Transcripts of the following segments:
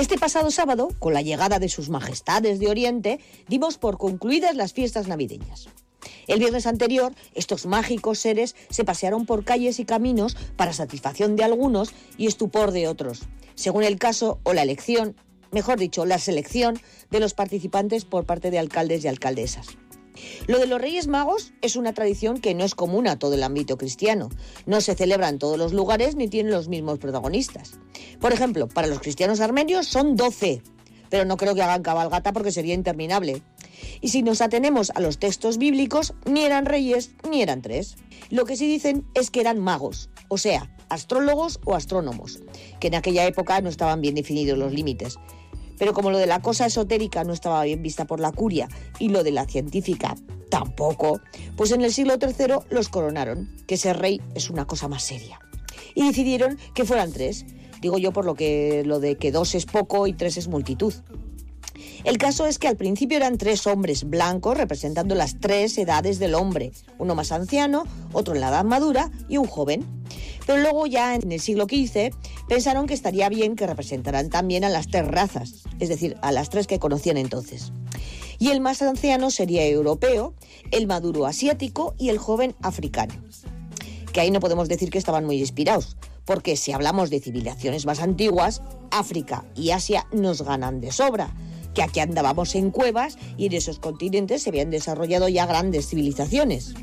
Este pasado sábado, con la llegada de sus majestades de Oriente, dimos por concluidas las fiestas navideñas. El viernes anterior, estos mágicos seres se pasearon por calles y caminos para satisfacción de algunos y estupor de otros, según el caso o la elección, mejor dicho, la selección de los participantes por parte de alcaldes y alcaldesas. Lo de los Reyes Magos es una tradición que no es común a todo el ámbito cristiano. No se celebra en todos los lugares ni tiene los mismos protagonistas. Por ejemplo, para los cristianos armenios son 12, pero no creo que hagan cabalgata porque sería interminable. Y si nos atenemos a los textos bíblicos, ni eran reyes ni eran tres. Lo que sí dicen es que eran magos, o sea, astrólogos o astrónomos, que en aquella época no estaban bien definidos los límites. Pero como lo de la cosa esotérica no estaba bien vista por la curia y lo de la científica tampoco, pues en el siglo III los coronaron, que ser rey es una cosa más seria. Y decidieron que fueran tres. Digo yo por lo que lo de que dos es poco y tres es multitud. El caso es que al principio eran tres hombres blancos representando las tres edades del hombre, uno más anciano, otro en la edad madura y un joven. Pero luego ya en el siglo XV pensaron que estaría bien que representaran también a las tres razas, es decir, a las tres que conocían entonces. Y el más anciano sería europeo, el maduro asiático y el joven africano. Que ahí no podemos decir que estaban muy inspirados, porque si hablamos de civilizaciones más antiguas, África y Asia nos ganan de sobra, que aquí andábamos en cuevas y en esos continentes se habían desarrollado ya grandes civilizaciones.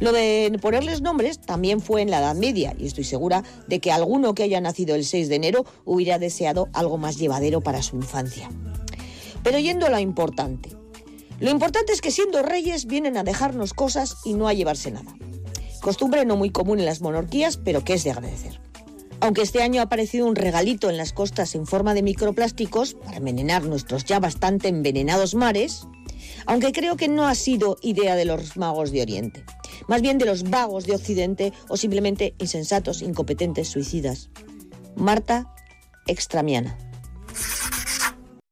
Lo de ponerles nombres también fue en la Edad Media y estoy segura de que alguno que haya nacido el 6 de enero hubiera deseado algo más llevadero para su infancia. Pero yendo a lo importante. Lo importante es que siendo reyes vienen a dejarnos cosas y no a llevarse nada. Costumbre no muy común en las monarquías, pero que es de agradecer. Aunque este año ha aparecido un regalito en las costas en forma de microplásticos para envenenar nuestros ya bastante envenenados mares, aunque creo que no ha sido idea de los magos de Oriente más bien de los vagos de Occidente o simplemente insensatos, incompetentes, suicidas. Marta Extramiana.